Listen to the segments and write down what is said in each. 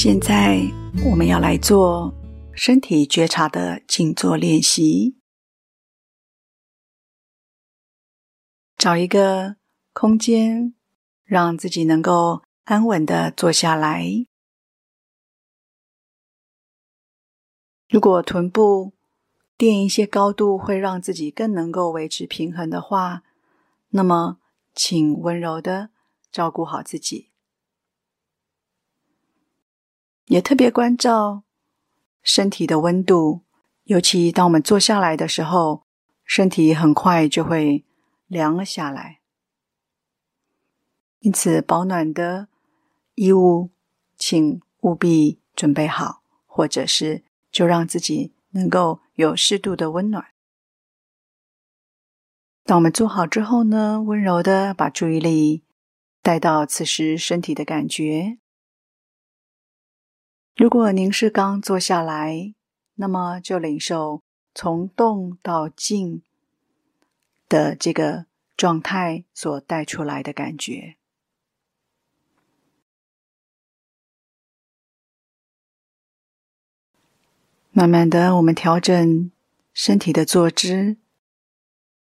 现在我们要来做身体觉察的静坐练习。找一个空间，让自己能够安稳的坐下来。如果臀部垫一些高度会让自己更能够维持平衡的话，那么请温柔的照顾好自己。也特别关照身体的温度，尤其当我们坐下来的时候，身体很快就会凉了下来。因此，保暖的衣物请务必准备好，或者是就让自己能够有适度的温暖。当我们做好之后呢，温柔的把注意力带到此时身体的感觉。如果您是刚坐下来，那么就领受从动到静的这个状态所带出来的感觉。慢慢的，我们调整身体的坐姿，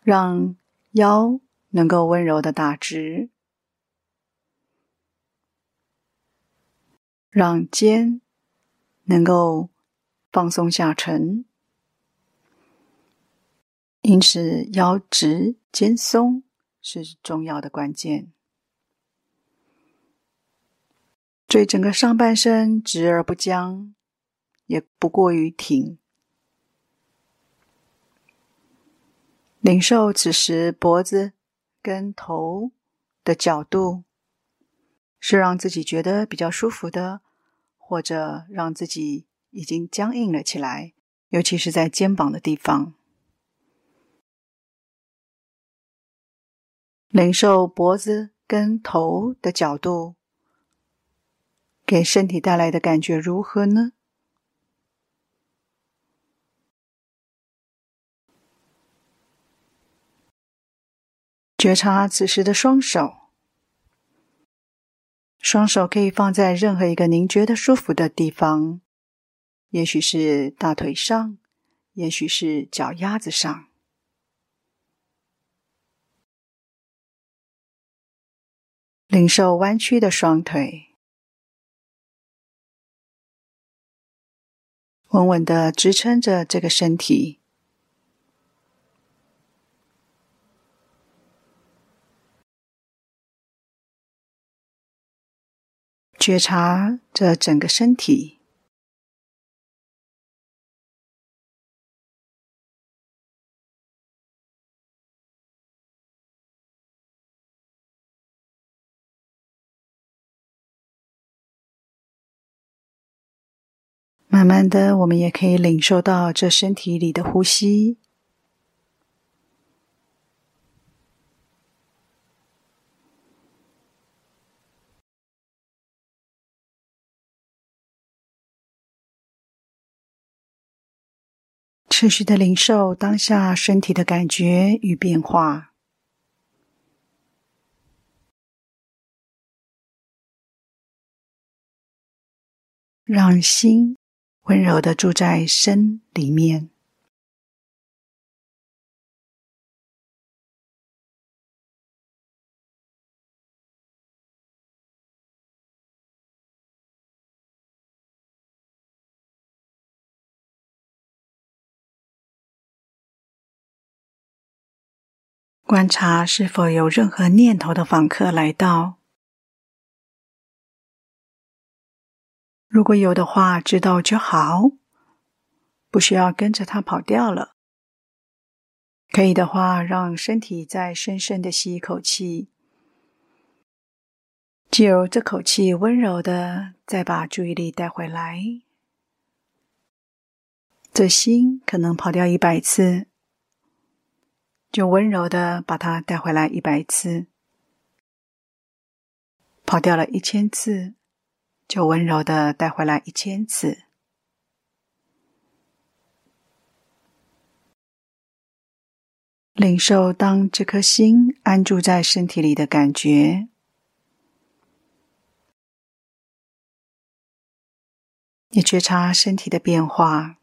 让腰能够温柔的打直，让肩。能够放松下沉，因此腰直肩松是重要的关键。所以整个上半身直而不僵，也不过于挺。领受此时脖子跟头的角度，是让自己觉得比较舒服的。或者让自己已经僵硬了起来，尤其是在肩膀的地方。领受脖子跟头的角度，给身体带来的感觉如何呢？觉察此时的双手。双手可以放在任何一个您觉得舒服的地方，也许是大腿上，也许是脚丫子上。领受弯曲的双腿，稳稳的支撑着这个身体。觉察这整个身体，慢慢的，我们也可以领受到这身体里的呼吸。持续的领受当下身体的感觉与变化，让心温柔的住在身里面。观察是否有任何念头的访客来到，如果有的话，知道就好，不需要跟着他跑掉了。可以的话，让身体再深深的吸一口气，借由这口气温柔的再把注意力带回来。这心可能跑掉一百次。就温柔的把它带回来一百次，跑掉了一千次，就温柔的带回来一千次。领受当这颗心安住在身体里的感觉。也觉察身体的变化。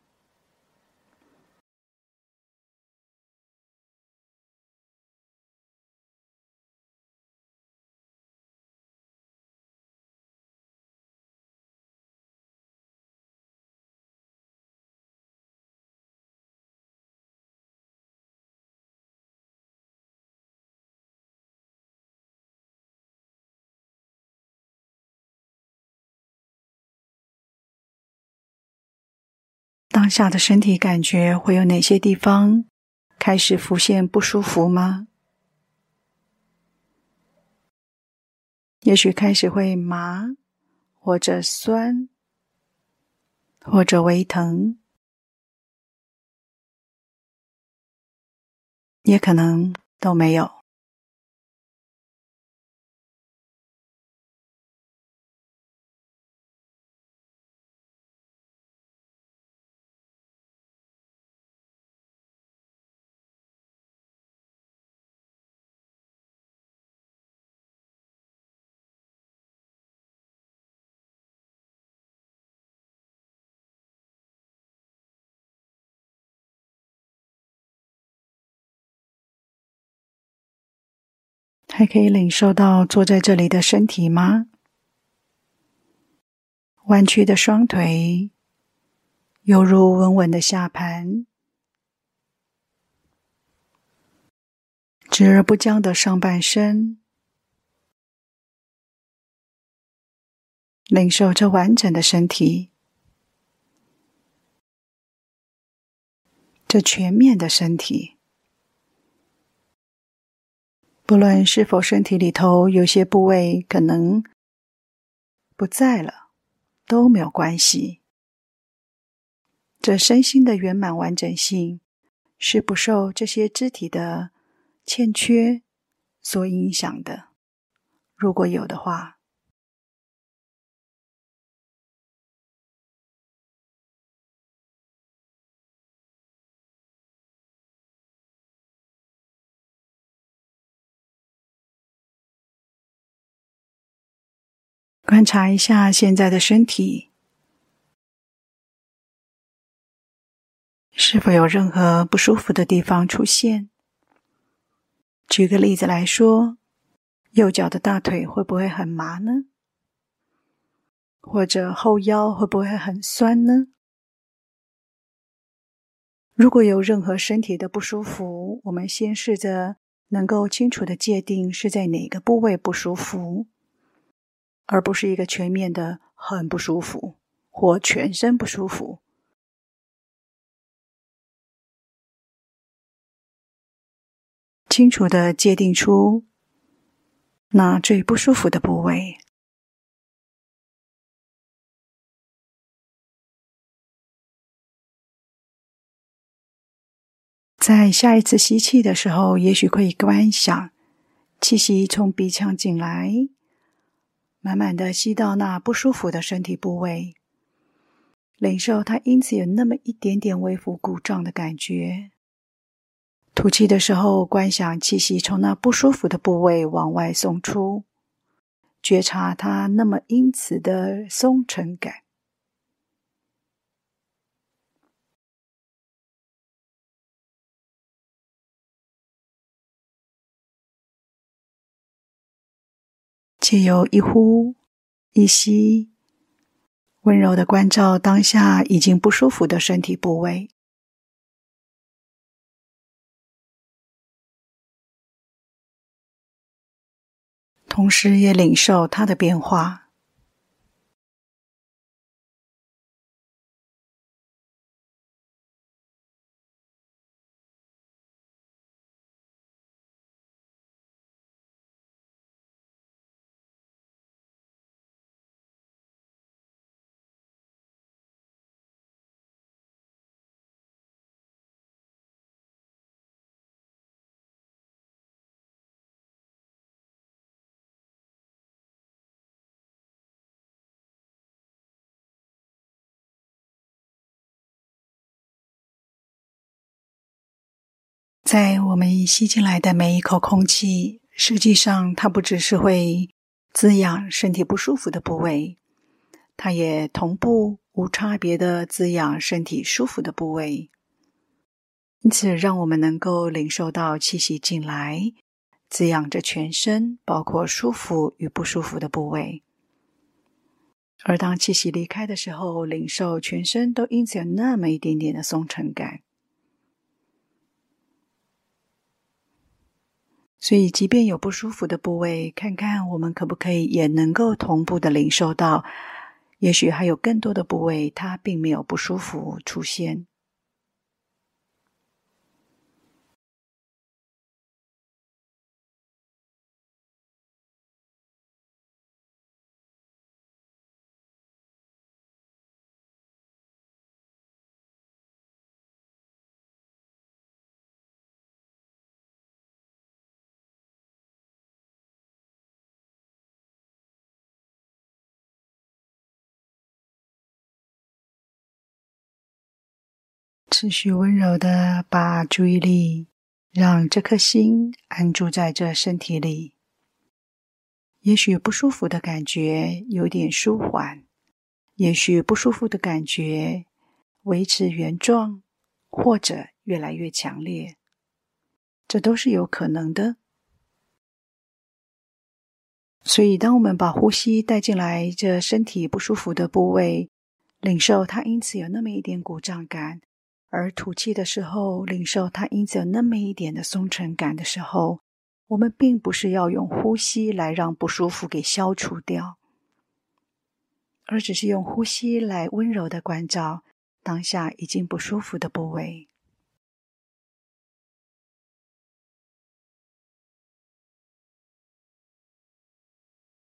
下的身体感觉会有哪些地方开始浮现不舒服吗？也许开始会麻，或者酸，或者微疼，也可能都没有。还可以领受到坐在这里的身体吗？弯曲的双腿，犹如稳稳的下盘，直而不僵的上半身，领受这完整的身体，这全面的身体。不论是否身体里头有些部位可能不在了，都没有关系。这身心的圆满完整性是不受这些肢体的欠缺所影响的。如果有的话。观察一下现在的身体，是否有任何不舒服的地方出现？举个例子来说，右脚的大腿会不会很麻呢？或者后腰会不会很酸呢？如果有任何身体的不舒服，我们先试着能够清楚地界定是在哪个部位不舒服。而不是一个全面的很不舒服或全身不舒服，清楚地界定出那最不舒服的部位，在下一次吸气的时候，也许可以观想气息从鼻腔进来。满满的吸到那不舒服的身体部位，领受它因此有那么一点点微幅鼓胀的感觉。吐气的时候，观想气息从那不舒服的部位往外送出，觉察它那么因此的松沉感。借由一呼一吸，温柔的关照当下已经不舒服的身体部位，同时也领受它的变化。在我们吸进来的每一口空气，实际上它不只是会滋养身体不舒服的部位，它也同步无差别的滋养身体舒服的部位，因此让我们能够领受到气息进来，滋养着全身，包括舒服与不舒服的部位。而当气息离开的时候，领受全身都因此有那么一点点的松沉感。所以，即便有不舒服的部位，看看我们可不可以也能够同步的领受到，也许还有更多的部位，它并没有不舒服出现。持续温柔的把注意力让这颗心安住在这身体里。也许不舒服的感觉有点舒缓，也许不舒服的感觉维持原状，或者越来越强烈，这都是有可能的。所以，当我们把呼吸带进来，这身体不舒服的部位，领受它因此有那么一点鼓胀感。而吐气的时候，领受它因此有那么一点的松沉感的时候，我们并不是要用呼吸来让不舒服给消除掉，而只是用呼吸来温柔的关照当下已经不舒服的部位。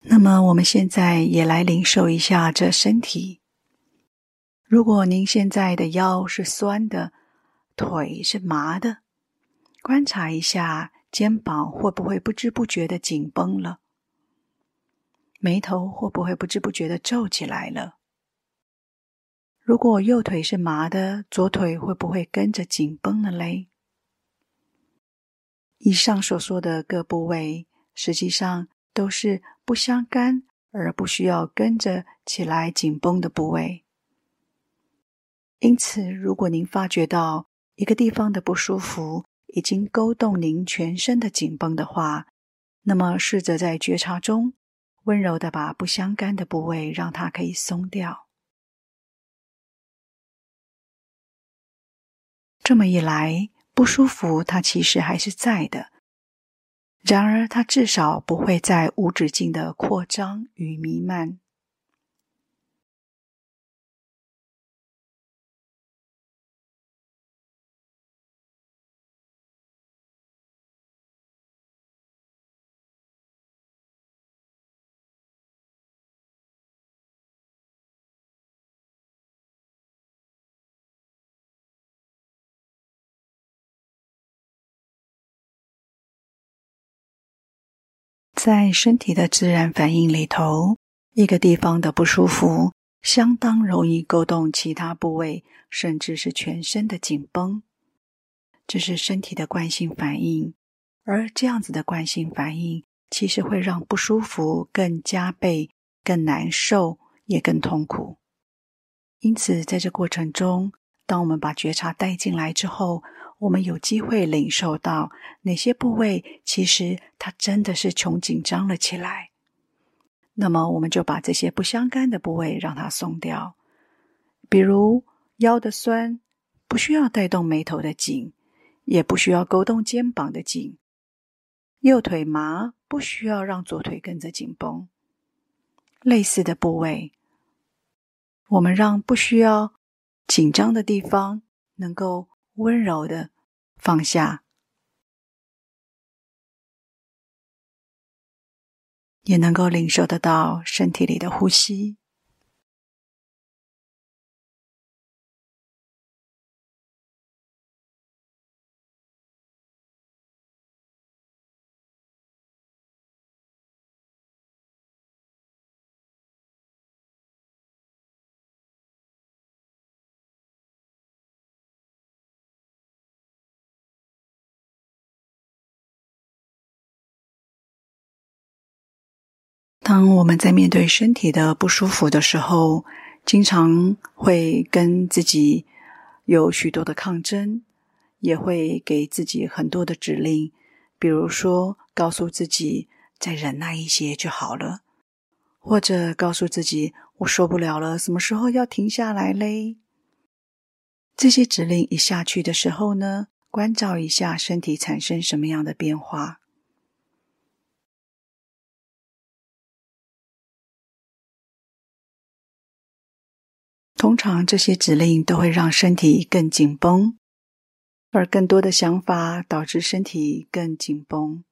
那么，我们现在也来领受一下这身体。如果您现在的腰是酸的，腿是麻的，观察一下肩膀会不会不知不觉的紧绷了，眉头会不会不知不觉的皱起来了？如果右腿是麻的，左腿会不会跟着紧绷了嘞？以上所说的各部位，实际上都是不相干而不需要跟着起来紧绷的部位。因此，如果您发觉到一个地方的不舒服已经勾动您全身的紧绷的话，那么试着在觉察中温柔的把不相干的部位让它可以松掉。这么一来，不舒服它其实还是在的，然而它至少不会再无止境的扩张与弥漫。在身体的自然反应里头，一个地方的不舒服，相当容易勾动其他部位，甚至是全身的紧绷。这是身体的惯性反应，而这样子的惯性反应，其实会让不舒服更加倍、更难受，也更痛苦。因此，在这过程中，当我们把觉察带进来之后，我们有机会领受到哪些部位，其实它真的是穷紧张了起来。那么，我们就把这些不相干的部位让它松掉。比如腰的酸，不需要带动眉头的紧，也不需要勾动肩膀的紧。右腿麻，不需要让左腿跟着紧绷。类似的部位，我们让不需要紧张的地方能够温柔的。放下，也能够领受得到身体里的呼吸。常我们在面对身体的不舒服的时候，经常会跟自己有许多的抗争，也会给自己很多的指令，比如说告诉自己再忍耐一些就好了，或者告诉自己我受不了了，什么时候要停下来嘞？这些指令一下去的时候呢，关照一下身体产生什么样的变化。通常这些指令都会让身体更紧绷，而更多的想法导致身体更紧绷。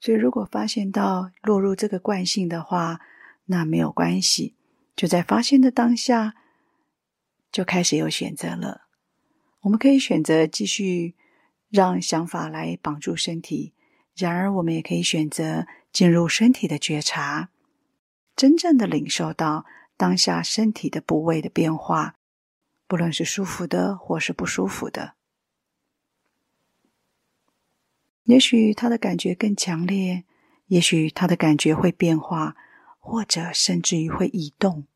所以，如果发现到落入这个惯性的话，那没有关系，就在发现的当下就开始有选择了。我们可以选择继续让想法来绑住身体，然而我们也可以选择进入身体的觉察，真正的领受到。当下身体的部位的变化，不论是舒服的或是不舒服的，也许他的感觉更强烈，也许他的感觉会变化，或者甚至于会移动。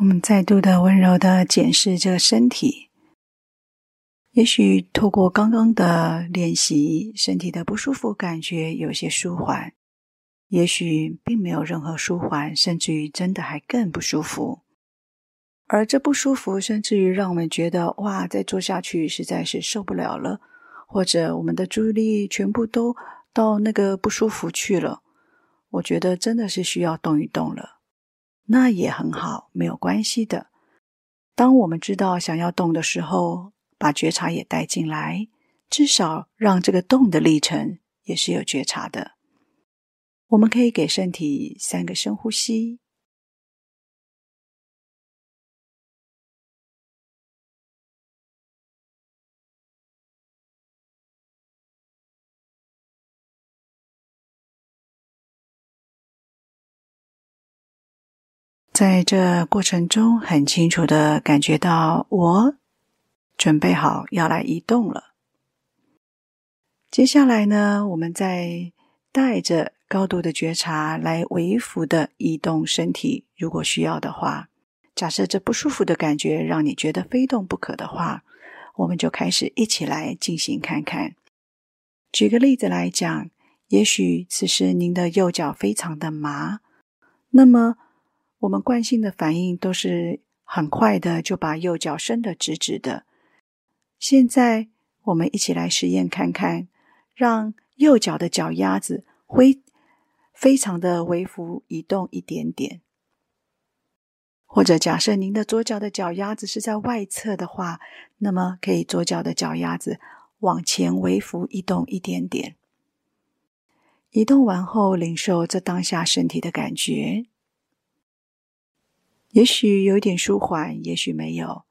我们再度的温柔的检视这个身体，也许透过刚刚的练习，身体的不舒服感觉有些舒缓，也许并没有任何舒缓，甚至于真的还更不舒服。而这不舒服，甚至于让我们觉得哇，再坐下去实在是受不了了，或者我们的注意力全部都到那个不舒服去了。我觉得真的是需要动一动了。那也很好，没有关系的。当我们知道想要动的时候，把觉察也带进来，至少让这个动的历程也是有觉察的。我们可以给身体三个深呼吸。在这过程中，很清楚的感觉到我准备好要来移动了。接下来呢，我们再带着高度的觉察来微幅的移动身体。如果需要的话，假设这不舒服的感觉让你觉得非动不可的话，我们就开始一起来进行看看。举个例子来讲，也许此时您的右脚非常的麻，那么。我们惯性的反应都是很快的，就把右脚伸得直直的。现在我们一起来实验看看，让右脚的脚丫子会非常的微幅移动一点点，或者假设您的左脚的脚丫子是在外侧的话，那么可以左脚的脚丫子往前微幅移动一点点。移动完后，领受这当下身体的感觉。也许有点舒缓，也许没有。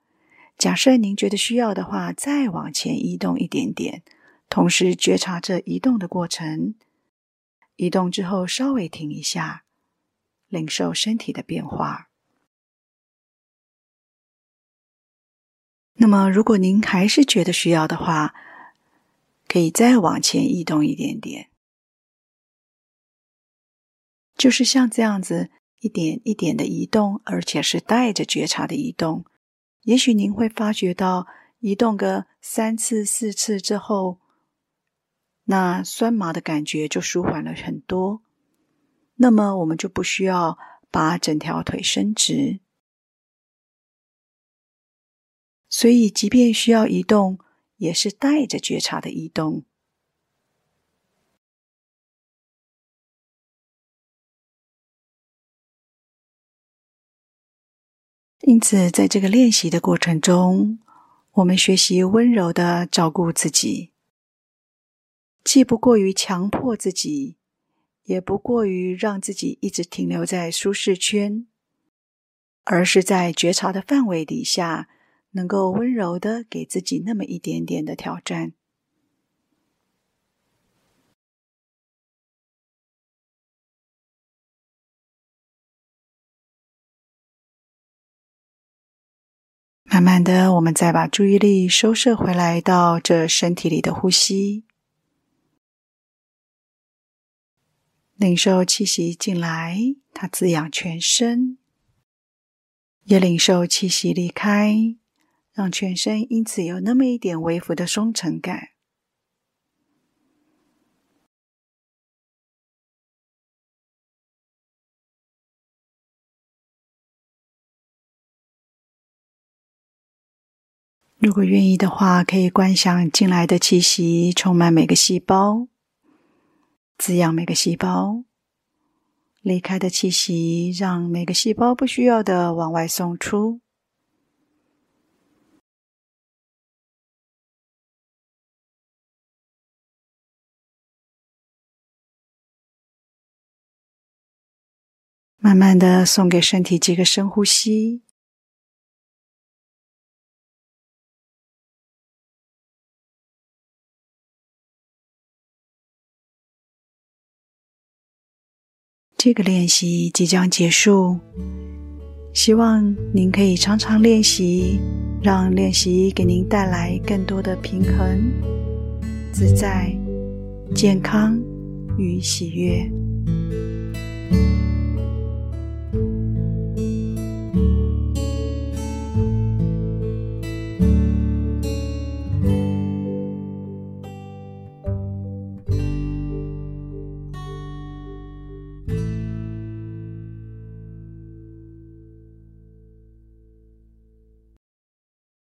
假设您觉得需要的话，再往前移动一点点，同时觉察着移动的过程。移动之后稍微停一下，领受身体的变化。那么，如果您还是觉得需要的话，可以再往前移动一点点，就是像这样子。一点一点的移动，而且是带着觉察的移动。也许您会发觉到，移动个三次、四次之后，那酸麻的感觉就舒缓了很多。那么，我们就不需要把整条腿伸直。所以，即便需要移动，也是带着觉察的移动。因此，在这个练习的过程中，我们学习温柔的照顾自己，既不过于强迫自己，也不过于让自己一直停留在舒适圈。而是在觉察的范围底下，能够温柔的给自己那么一点点的挑战。慢慢的，我们再把注意力收摄回来到这身体里的呼吸，领受气息进来，它滋养全身；也领受气息离开。让全身因此有那么一点微幅的松沉感。如果愿意的话，可以观想进来的气息充满每个细胞，滋养每个细胞；离开的气息让每个细胞不需要的往外送出。慢慢的送给身体几个深呼吸，这个练习即将结束，希望您可以常常练习，让练习给您带来更多的平衡、自在、健康与喜悦。